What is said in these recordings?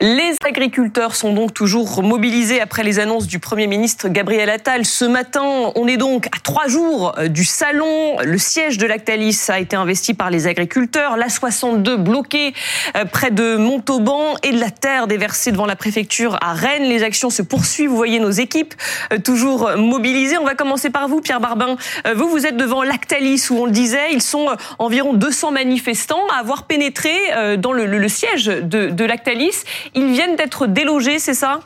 Les agriculteurs sont donc toujours mobilisés après les annonces du Premier ministre Gabriel Attal. Ce matin, on est donc à trois jours du salon. Le siège de Lactalis a été investi par les agriculteurs. La 62 bloquée euh, près de Montauban et de la terre déversée devant la préfecture à Rennes. Les actions se poursuivent. Vous voyez nos équipes euh, toujours mobilisées. On va commencer par vous, Pierre Barbin. Euh, vous, vous êtes devant Lactalis où on le disait, ils sont environ 200 manifestants à avoir pénétré dans le, siège de Lactalis. Ils viennent d'être délogés, c'est ça?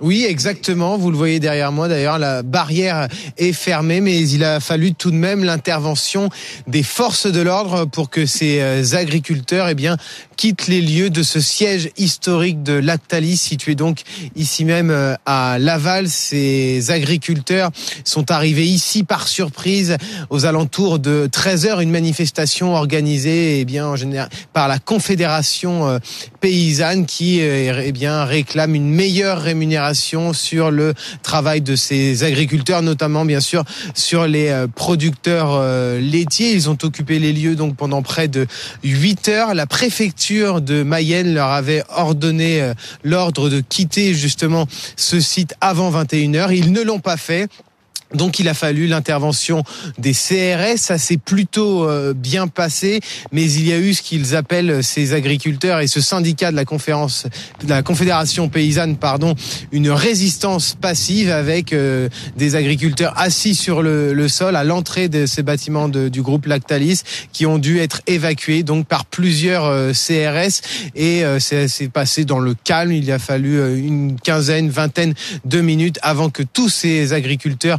Oui, exactement. Vous le voyez derrière moi. D'ailleurs, la barrière est fermée, mais il a fallu tout de même l'intervention des forces de l'ordre pour que ces euh, agriculteurs, eh bien, quittent les lieux de ce siège historique de Lactalis, situé donc ici même euh, à Laval. Ces agriculteurs sont arrivés ici par surprise aux alentours de 13 heures. Une manifestation organisée, eh bien, en général, par la Confédération euh, paysanne qui, eh bien, réclame une meilleure rémunération sur le travail de ces agriculteurs, notamment bien sûr sur les euh, producteurs euh, laitiers. Ils ont occupé les lieux donc pendant près de 8 heures. La préfecture de Mayenne leur avait ordonné euh, l'ordre de quitter justement ce site avant 21 heures. Ils ne l'ont pas fait. Donc il a fallu l'intervention des CRS, ça s'est plutôt euh, bien passé, mais il y a eu ce qu'ils appellent ces agriculteurs et ce syndicat de la conférence de la Confédération paysanne pardon, une résistance passive avec euh, des agriculteurs assis sur le, le sol à l'entrée de ces bâtiments de, du groupe Lactalis qui ont dû être évacués donc par plusieurs euh, CRS et ça s'est passé dans le calme, il a fallu une quinzaine, vingtaine de minutes avant que tous ces agriculteurs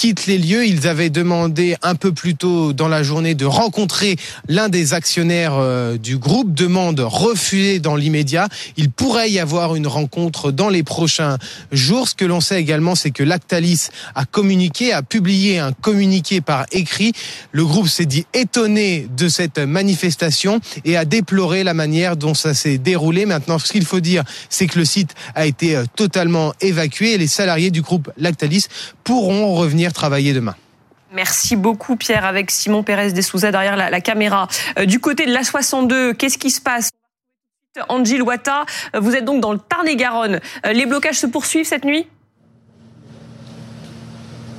quittent les lieux. Ils avaient demandé un peu plus tôt dans la journée de rencontrer l'un des actionnaires euh, du groupe. Demande refusée dans l'immédiat. Il pourrait y avoir une rencontre dans les prochains jours. Ce que l'on sait également, c'est que Lactalis a communiqué, a publié un communiqué par écrit. Le groupe s'est dit étonné de cette manifestation et a déploré la manière dont ça s'est déroulé. Maintenant, ce qu'il faut dire, c'est que le site a été euh, totalement évacué et les salariés du groupe Lactalis pourront revenir travailler demain. Merci beaucoup Pierre avec Simon Pérez Dessouza derrière la, la caméra. Euh, du côté de la 62, qu'est-ce qui se passe? Angie Wata, euh, vous êtes donc dans le Tarn-et-Garonne. Euh, les blocages se poursuivent cette nuit?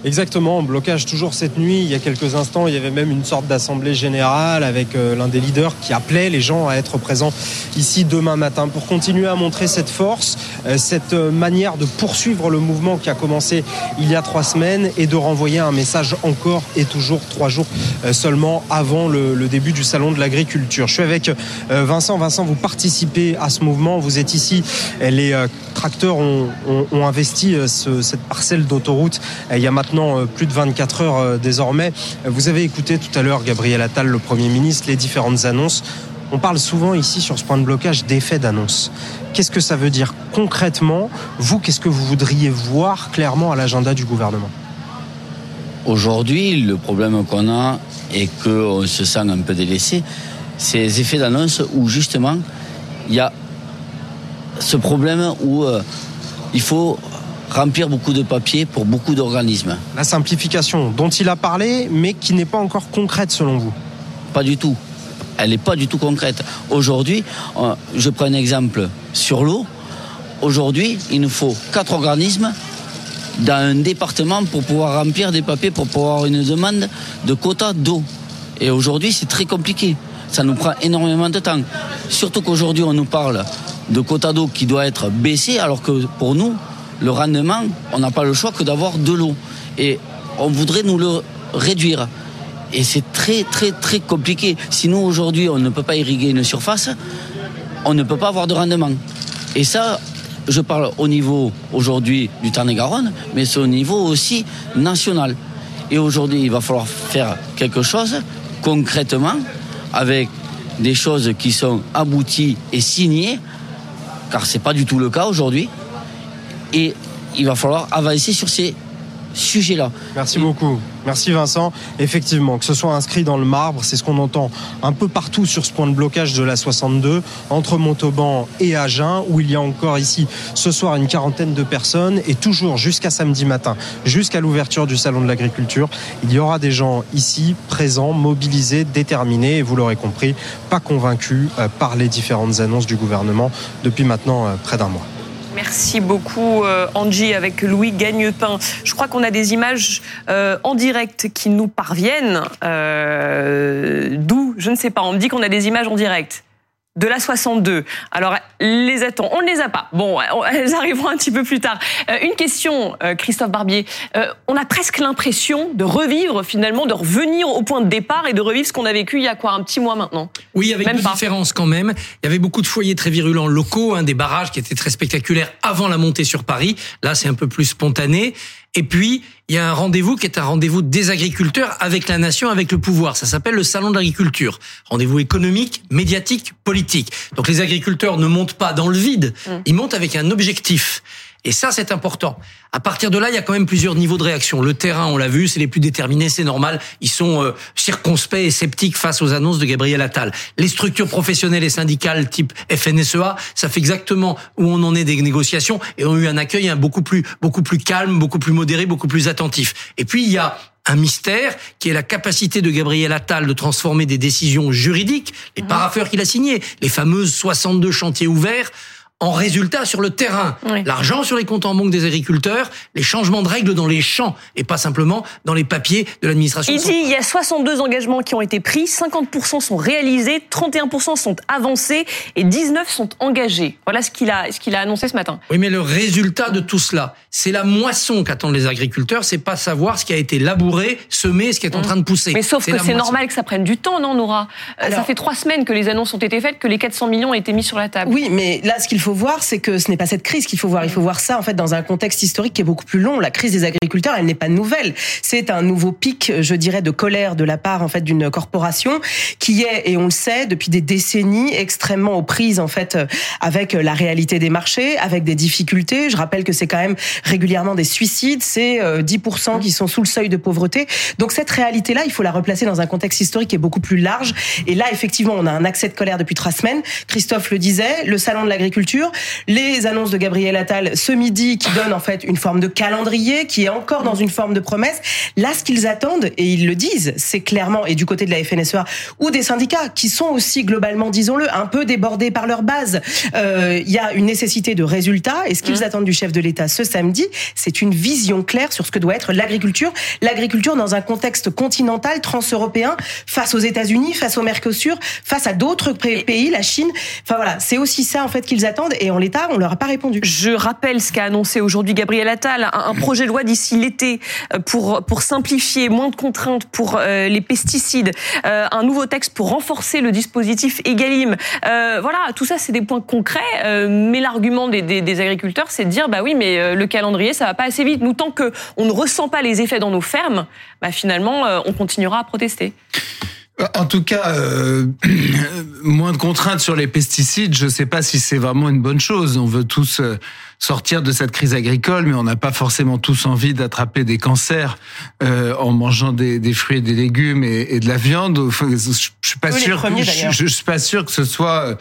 Exactement, blocage toujours cette nuit. Il y a quelques instants, il y avait même une sorte d'assemblée générale avec euh, l'un des leaders qui appelait les gens à être présents ici demain matin pour continuer à montrer cette force, euh, cette euh, manière de poursuivre le mouvement qui a commencé il y a trois semaines et de renvoyer un message encore et toujours trois jours seulement avant le, début du salon de l'agriculture. Je suis avec Vincent. Vincent, vous participez à ce mouvement. Vous êtes ici. Les tracteurs ont, investi cette parcelle d'autoroute il y a maintenant euh, plus de 24 heures euh, désormais. Vous avez écouté tout à l'heure Gabriel Attal, le Premier ministre, les différentes annonces. On parle souvent ici sur ce point de blocage d'effet d'annonce. Qu'est-ce que ça veut dire concrètement? Vous, qu'est-ce que vous voudriez voir clairement à l'agenda du gouvernement? Aujourd'hui, le problème qu'on a et qu'on se sent un peu délaissé, c'est les effets d'annonce où justement il y a ce problème où euh, il faut remplir beaucoup de papiers pour beaucoup d'organismes. La simplification dont il a parlé, mais qui n'est pas encore concrète selon vous? Pas du tout. Elle n'est pas du tout concrète. Aujourd'hui, euh, je prends un exemple sur l'eau. Aujourd'hui, il nous faut quatre organismes dans un département pour pouvoir remplir des papiers, pour pouvoir avoir une demande de quota d'eau. Et aujourd'hui, c'est très compliqué. Ça nous prend énormément de temps. Surtout qu'aujourd'hui, on nous parle de quota d'eau qui doit être baissé, alors que pour nous, le rendement, on n'a pas le choix que d'avoir de l'eau. Et on voudrait nous le réduire. Et c'est très très très compliqué. Sinon aujourd'hui on ne peut pas irriguer une surface, on ne peut pas avoir de rendement. Et ça, je parle au niveau aujourd'hui du Tarn-et-Garonne, mais c'est au niveau aussi national. Et aujourd'hui, il va falloir faire quelque chose concrètement avec des choses qui sont abouties et signées, car c'est pas du tout le cas aujourd'hui. Et il va falloir avancer sur ces sujet-là. Merci beaucoup. Merci Vincent. Effectivement, que ce soit inscrit dans le marbre, c'est ce qu'on entend un peu partout sur ce point de blocage de la 62, entre Montauban et Agen, où il y a encore ici ce soir une quarantaine de personnes, et toujours jusqu'à samedi matin, jusqu'à l'ouverture du Salon de l'Agriculture, il y aura des gens ici présents, mobilisés, déterminés, et vous l'aurez compris, pas convaincus euh, par les différentes annonces du gouvernement depuis maintenant euh, près d'un mois. Merci beaucoup euh, Angie avec Louis Gagnepin. Je crois qu'on a des images euh, en direct qui nous parviennent. Euh, D'où Je ne sais pas. On me dit qu'on a des images en direct de la 62. Alors, les attend. On ne les a pas. Bon, elles arriveront un petit peu plus tard. Euh, une question, euh, Christophe Barbier. Euh, on a presque l'impression de revivre, finalement, de revenir au point de départ et de revivre ce qu'on a vécu il y a quoi, un petit mois maintenant? Oui, avec Même pas. différences quand même. Il y avait beaucoup de foyers très virulents locaux, hein, des barrages qui étaient très spectaculaires avant la montée sur Paris. Là, c'est un peu plus spontané. Et puis, il y a un rendez-vous qui est un rendez-vous des agriculteurs avec la nation, avec le pouvoir. Ça s'appelle le Salon de l'agriculture. Rendez-vous économique, médiatique, politique. Donc les agriculteurs ne montent pas dans le vide, ils montent avec un objectif. Et ça, c'est important. À partir de là, il y a quand même plusieurs niveaux de réaction. Le terrain, on l'a vu, c'est les plus déterminés, c'est normal. Ils sont euh, circonspects et sceptiques face aux annonces de Gabriel Attal. Les structures professionnelles et syndicales type FNSEA, ça fait exactement où on en est des négociations et ont eu un accueil hein, beaucoup plus, beaucoup plus calme, beaucoup plus modéré, beaucoup plus attentif. Et puis il y a un mystère qui est la capacité de Gabriel Attal de transformer des décisions juridiques, les paraffeurs qu'il a signés, les fameuses 62 chantiers ouverts, en résultat sur le terrain. Oui. L'argent sur les comptes en banque des agriculteurs, les changements de règles dans les champs et pas simplement dans les papiers de l'administration. Il dit il y a 62 engagements qui ont été pris, 50% sont réalisés, 31% sont avancés et 19 sont engagés. Voilà ce qu'il a, ce qu'il a annoncé ce matin. Oui, mais le résultat de tout cela, c'est la moisson qu'attendent les agriculteurs. C'est pas savoir ce qui a été labouré, semé, ce qui est en train de pousser. Mais sauf que c'est normal que ça prenne du temps, non, Nora? Euh, Ça fait trois semaines que les annonces ont été faites, que les 400 millions ont été mis sur la table. Oui, mais là, ce qu'il faut voir, c'est que ce n'est pas cette crise qu'il faut voir. Il faut voir ça, en fait, dans un contexte historique qui est beaucoup plus long. La crise des agriculteurs, elle n'est pas nouvelle. C'est un nouveau pic, je dirais, de colère de la part, en fait, d'une corporation qui est, et on le sait, depuis des décennies, extrêmement aux prises, en fait, euh, avec la réalité des marchés, avec des difficultés. Je rappelle que c'est quand même régulièrement des suicides. C'est euh, 10% qui sont sous le seuil de pauvreté. Donc, cette réalité-là, il faut la replacer dans un contexte historique qui est beaucoup plus large. Et là, effectivement, on a un accès de colère depuis trois semaines. Christophe le disait, le salon de l'agriculture, les annonces de Gabriel Attal ce midi qui donnent en fait une forme de calendrier, qui est encore dans une forme de promesse. Là, ce qu'ils attendent, et ils le disent, c'est clairement, et du côté de la FNSEA ou des syndicats, qui sont aussi globalement, disons-le, un peu débordés par leur base, euh, il y a une nécessité de résultats. Et ce qu'ils attendent du chef de l'État ce samedi, c'est une vision claire sur ce que doit être l'agriculture. L'agriculture dans un contexte continental, transeuropéen, face aux États-Unis, face au Mercosur, face à d'autres pa- pays, la Chine. Enfin voilà, c'est aussi ça en fait qu'ils attendent. Et en l'état, on leur a pas répondu. Je rappelle ce qu'a annoncé aujourd'hui Gabriel Attal, un, projet de loi d'ici l'été euh, pour pour simplifier, moins de contraintes pour euh, les pesticides, euh, un nouveau texte pour renforcer le dispositif Egalim. Euh, voilà, tout ça c'est des points concrets, mais l'argument des, des, des agriculteurs c'est de dire bah oui mais le calendrier ça va pas assez vite. Nous tant que on ne ressent pas les effets dans nos fermes, bah finalement on continuera à protester. En tout cas, euh, moins de contraintes sur les pesticides, je ne sais pas si c'est vraiment une bonne chose. On veut tous euh, sortir de cette crise agricole, mais on n'a pas forcément tous envie d'attraper des cancers euh, en mangeant des, des fruits et des légumes et, et de la viande. Enfin, je, je suis pas les sûr. premiers, je, d'ailleurs. je, je suis pas sûr que ce soit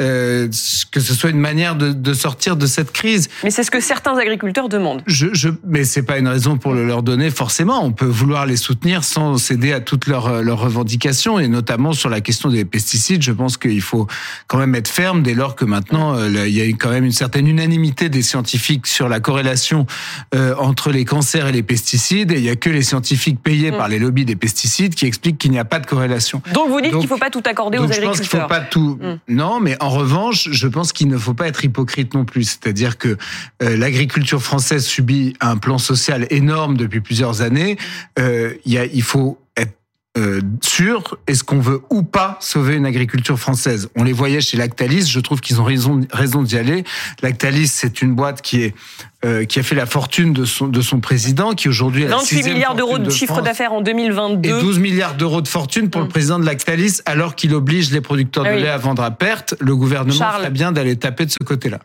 euh, que ce soit une manière de, de sortir de cette crise. Mais c'est ce que certains agriculteurs demandent. Je, je, mais c'est pas une raison pour le leur donner forcément. On peut vouloir les soutenir sans céder à toutes leurs, leurs revendications et notamment sur la question des pesticides. Je pense qu'il faut quand même être ferme dès lors que maintenant euh, il y a quand même une certaine unanimité des scientifiques sur la corrélation euh, entre les cancers et les pesticides. Et il y a que les scientifiques payés Mm. par les lobbies des pesticides qui expliquent qu'il n'y a pas de corrélation. Donc vous dites qu'il faut pas tout accorder aux je pense qu'il faut agriculteurs. pas tout. Mm. Non, mais en revanche, je pense qu'il ne faut pas être hypocrite non plus. C'est-à-dire que euh, l'agriculture française subit un plan social énorme depuis plusieurs années. Euh, il y a, il faut euh, sûr, est-ce qu'on veut ou pas sauver une agriculture française On les voyait chez Lactalis, je trouve qu'ils ont raison, raison d'y aller. Lactalis, c'est une boîte qui est euh, qui a fait la fortune de son de son président, qui aujourd'hui a la 28 sixième milliards d'euros de chiffre d'affaires en et 2022. 12 milliards d'euros de fortune pour Mm. le président de Lactalis, alors qu'il oblige les producteurs Ah de lait à vendre à perte. Le gouvernement Charles. ferait bien d'aller taper de ce côté-là.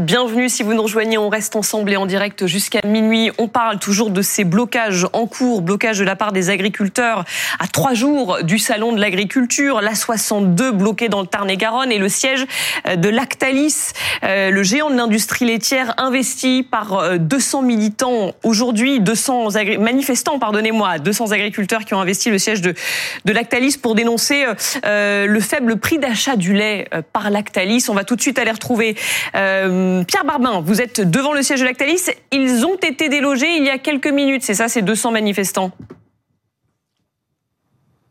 Bienvenue si vous nous rejoignez, on reste ensemble et en direct jusqu'à minuit. On parle toujours de ces blocages en cours, blocages de la part des agriculteurs à trois jours du salon de l'agriculture, la 62 bloquée dans le Tarn-et-Garonne et le siège euh, de Lactalis, euh, le géant de l'industrie laitière investi par 200 euh, militants aujourd'hui, 200 manifestants, pardonnez-moi, 200 agriculteurs qui ont investi le siège de, Lactalis pour dénoncer le faible prix d'achat du lait par Lactalis. On va tout de suite aller retrouver Pierre Barbin, vous êtes devant le siège de Lactalis. Ils ont été délogés il y a quelques minutes, c'est ça, ces 200 manifestants?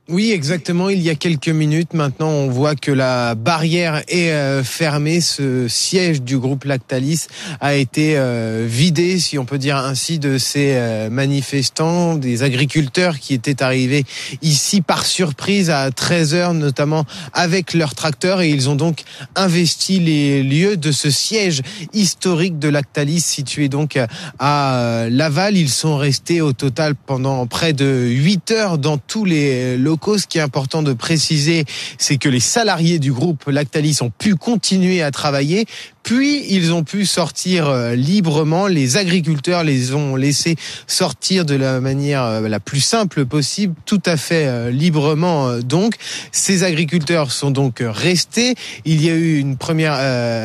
Oui, exactement. Il y a quelques minutes maintenant, on voit que la barrière est euh, fermée. Ce siège du groupe Lactalis a été euh, vidé, si on peut dire ainsi, de ces euh, manifestants, des agriculteurs qui étaient arrivés ici par surprise à 13 heures, notamment avec leurs tracteurs, et ils ont donc investi les lieux de ce siège historique de Lactalis situé donc à Laval. Ils sont restés au total pendant près de 8 heures dans tous les locaux ce qui est important de préciser, c'est que les salariés du groupe Lactalis ont pu continuer à travailler, puis ils ont pu sortir euh, librement. Les agriculteurs les ont laissés sortir de la manière euh, la plus simple possible, tout à fait euh, librement. Donc, ces agriculteurs sont donc restés. Il y a eu une première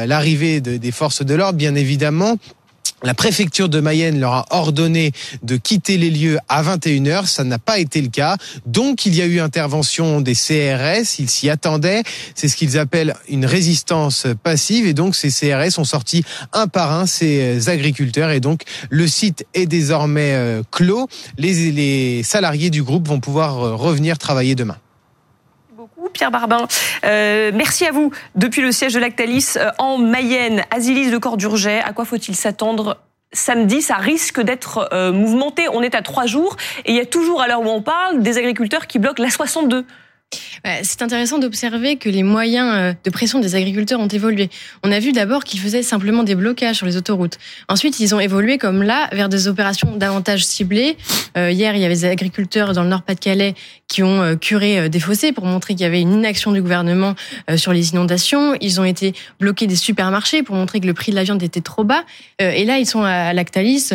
l'arrivée des forces de l'ordre, bien évidemment. La préfecture de Mayenne leur a ordonné de quitter les lieux à 21h. Ça n'a pas été le cas. Donc, il y a eu intervention des CRS. Ils s'y attendaient. C'est ce qu'ils appellent une résistance passive. Et donc, ces CRS ont sorti un par un ces agriculteurs. Et donc, le site est désormais euh, clos. Les, les salariés du groupe vont pouvoir euh, revenir travailler demain. Pierre Barbin. Euh, merci à vous. Depuis le siège de Lactalis euh, en Mayenne, Asilis de Cordurget, à quoi faut-il s'attendre samedi, ça risque d'être euh, mouvementé. On est à trois jours et il y a toujours, à l'heure où on parle, des agriculteurs qui bloquent la 62. C'est intéressant d'observer que les moyens euh, de pression des agriculteurs ont évolué. On a vu d'abord qu'ils faisaient simplement des blocages sur les autoroutes. Ensuite, ils ont évolué comme là vers des opérations davantage ciblées. Euh, hier, il y avait des agriculteurs dans le Nord-Pas-de-Calais qui ont euh, curé des fossés pour montrer qu'il y avait une inaction du gouvernement sur les inondations. Ils ont été bloqués des supermarchés pour montrer que le prix de la viande était trop bas. Et là, ils sont à Lactalis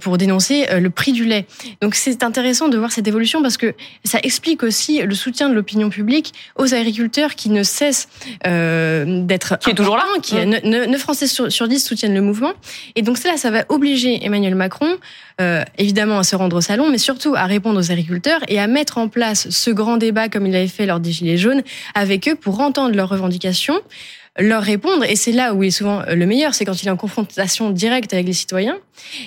pour dénoncer le prix du lait. Donc c'est intéressant de voir cette évolution parce que ça explique aussi le soutien de publique aux agriculteurs qui ne cessent euh, d'être qui est toujours là, qui mmh. 9 Français sur, sur 10 soutiennent le mouvement, et donc cela, ça va obliger Emmanuel Macron euh, évidemment à se rendre au salon, mais surtout à répondre aux agriculteurs et à mettre en place ce grand débat comme il l'avait fait lors des Gilets jaunes avec eux pour entendre leurs revendications leur répondre. Et c'est là où il est souvent le meilleur, c'est quand il est en confrontation directe avec les citoyens.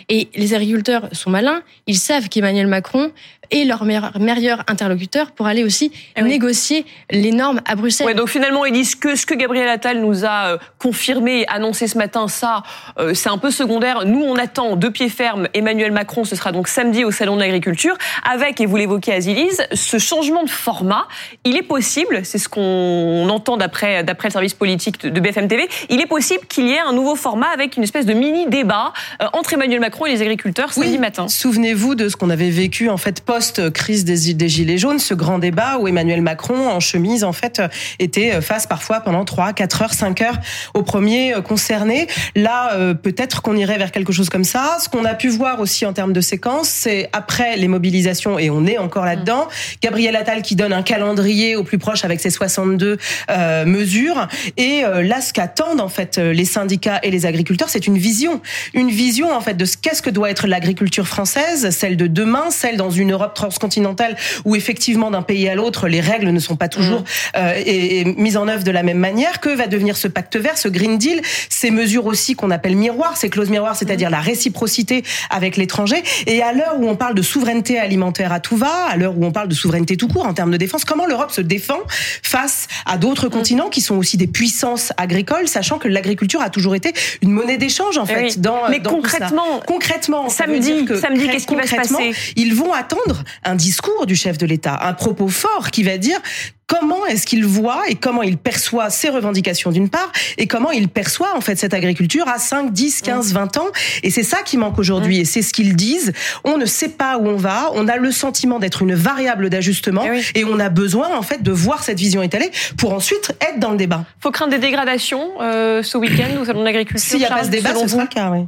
Et les agriculteurs sont malins, ils savent qu'Emmanuel Macron est leur meilleur interlocuteur pour aller aussi eh négocier les normes à Bruxelles. Ouais, donc finalement, ils disent que ce que Gabriel Attal nous a euh, confirmé, annoncé ce matin, ça, euh, c'est un peu secondaire. Nous, on attend de pied ferme Emmanuel Macron, ce sera donc samedi au Salon de l'Agriculture, avec, et vous l'évoquez Azilise, ce changement de format, il est possible, c'est ce qu'on entend d'après le service politique de BFM TV, il est possible qu'il y ait un nouveau format avec une espèce de mini débat euh, entre Emmanuel Macron et les agriculteurs samedi matin. Souvenez-vous de ce qu'on avait vécu en fait post-crise des, des, gilets jaunes, ce grand débat où Emmanuel Macron en chemise en fait était face parfois pendant 3, 4 heures, 5 heures au premier euh, concerné. Là, euh, peut-être qu'on irait vers quelque chose comme ça. Ce qu'on a pu voir aussi en termes de séquence, c'est après les mobilisations et on est encore là-dedans. Gabriel Attal qui donne un calendrier au plus proche avec ses 62 euh, mesures et euh, là, ce qu'attendent en fait les syndicats et les agriculteurs, c'est une vision, une vision en fait de ce qu'est-ce que doit être l'agriculture française, celle de demain, celle dans une Europe transcontinentale où effectivement d'un pays à l'autre les règles ne sont pas toujours mmh. euh, mises en œuvre de la même manière. Que va devenir ce pacte vert, ce Green Deal, ces mesures aussi qu'on appelle miroirs, ces clauses miroirs, c'est-à-dire mmh. la réciprocité avec l'étranger. Et à l'heure où on parle de souveraineté alimentaire à tout va, à l'heure où on parle de souveraineté tout court en termes de défense, comment l'Europe se défend face à d'autres mmh. continents qui sont aussi des puissances agricole, sachant que l'agriculture a toujours été une monnaie d'échange en eh fait. Dans, Mais concrètement, concrètement, samedi, samedi, qu'est-ce qui va se passer? Ils vont attendre un discours du chef de l'État, un propos fort qui va dire comment est-ce qu'il voit et comment il perçoit ses revendications d'une part et comment il perçoit en fait cette agriculture à 5, 10, 15, 20 ans et c'est ça qui manque aujourd'hui et c'est ce qu'ils disent on ne sait pas où on va on a le sentiment d'être une variable d'ajustement Eh oui. et on a besoin en fait de voir cette vision étalée pour ensuite être dans le débat Faut craindre des dégradations euh, ce week-end au salon de l'agriculture. s'il n'y a pas ce débat ce sera le cas oui.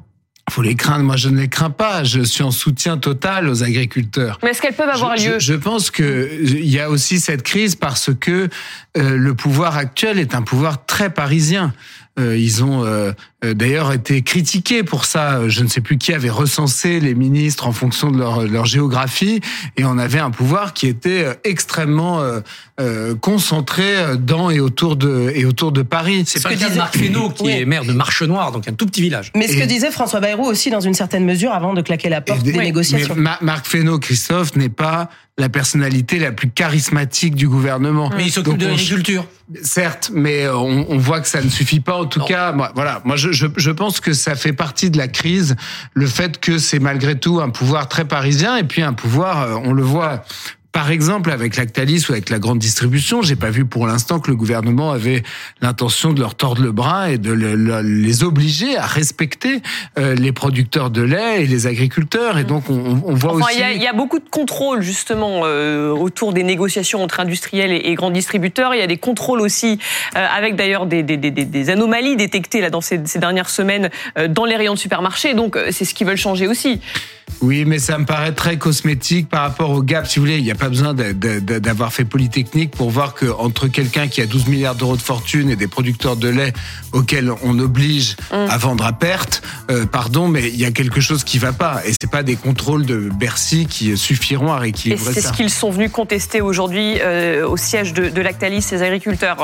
Faut les craindre. Moi, je ne les crains pas. Je suis en soutien total aux agriculteurs. Mais est-ce qu'elles peuvent avoir je, lieu? je, je pense que il y a aussi cette crise parce que euh, le pouvoir actuel est un pouvoir très parisien. Euh, ils ont euh, euh, d'ailleurs été critiqués pour ça. Je ne sais plus qui avait recensé les ministres en fonction de leur, leur géographie, et on avait un pouvoir qui était extrêmement euh, euh, concentré dans et autour de et autour de Paris. C'est Ce pas que le cas de disait- Marc Fesneau, qui Oui. est maire de Marche-Noire, donc un tout petit village. mais ce que disait François Bayrou aussi dans une certaine mesure avant de claquer la porte Et- des mais négociations Ma- Marc Fesneau, Christophe, n'est pas la personnalité la plus charismatique du gouvernement. Mais il s'occupe de l'agriculture. Certes, mais euh, on, on voit que ça ne suffit pas. En tout Non. cas, moi, voilà, moi je, je, je pense que ça fait partie de la crise, le fait que c'est malgré tout un pouvoir très parisien et puis un pouvoir, euh, on le voit. Par exemple, avec Lactalis ou avec la grande distribution, j'ai pas vu pour l'instant que le gouvernement avait l'intention de leur tordre le bras et de le- le- les obliger à respecter euh, les producteurs de lait et les agriculteurs. Et donc, on, on voit Enfin, aussi. il y, a, il y a beaucoup de contrôles justement euh, autour des négociations entre industriels et, et grands distributeurs. Il y a des contrôles aussi, euh, avec d'ailleurs des, des, des, des anomalies détectées là dans ces, ces dernières semaines euh, dans les rayons de supermarché. Donc c'est ce qu'ils veulent changer aussi. Oui, mais ça me paraît très cosmétique par rapport au gap. Si vous voulez, il n'y a pas besoin d'avoir fait Polytechnique pour voir que entre quelqu'un qui a 12 milliards d'euros de fortune et des producteurs de lait auxquels on oblige à vendre à perte, euh, pardon, mais il y a quelque chose qui va pas. Et c'est pas des contrôles de Bercy qui suffiront à Et rééquilibrer c'est ce qu'ils sont venus contester aujourd'hui euh, au siège de, de Lactalis, ces agriculteurs.